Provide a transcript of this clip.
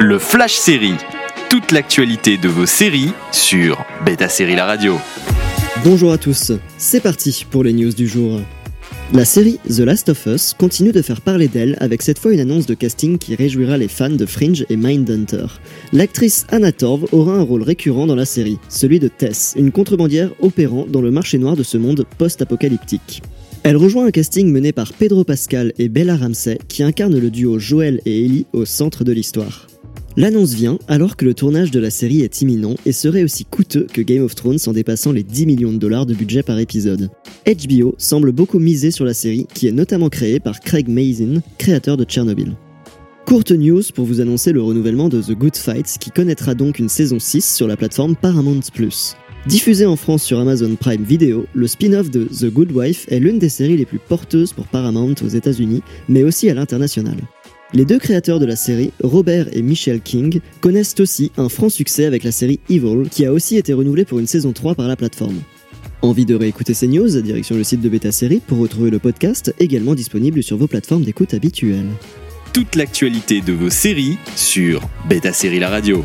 Le Flash Série. Toute l'actualité de vos séries sur Beta Série La Radio. Bonjour à tous, c'est parti pour les news du jour. La série The Last of Us continue de faire parler d'elle avec cette fois une annonce de casting qui réjouira les fans de Fringe et Mindhunter. L'actrice Anna Torv aura un rôle récurrent dans la série, celui de Tess, une contrebandière opérant dans le marché noir de ce monde post-apocalyptique. Elle rejoint un casting mené par Pedro Pascal et Bella Ramsey qui incarnent le duo Joel et Ellie au centre de l'histoire. L'annonce vient alors que le tournage de la série est imminent et serait aussi coûteux que Game of Thrones en dépassant les 10 millions de dollars de budget par épisode. HBO semble beaucoup miser sur la série qui est notamment créée par Craig Mazin, créateur de Tchernobyl. Courte news pour vous annoncer le renouvellement de The Good Fight qui connaîtra donc une saison 6 sur la plateforme Paramount+. Diffusé en France sur Amazon Prime Video, le spin-off de The Good Wife est l'une des séries les plus porteuses pour Paramount aux États-Unis, mais aussi à l'international. Les deux créateurs de la série, Robert et Michelle King, connaissent aussi un franc succès avec la série Evil, qui a aussi été renouvelée pour une saison 3 par la plateforme. Envie de réécouter ces news Direction le site de Beta Série pour retrouver le podcast, également disponible sur vos plateformes d'écoute habituelles. Toute l'actualité de vos séries sur Beta Série La Radio.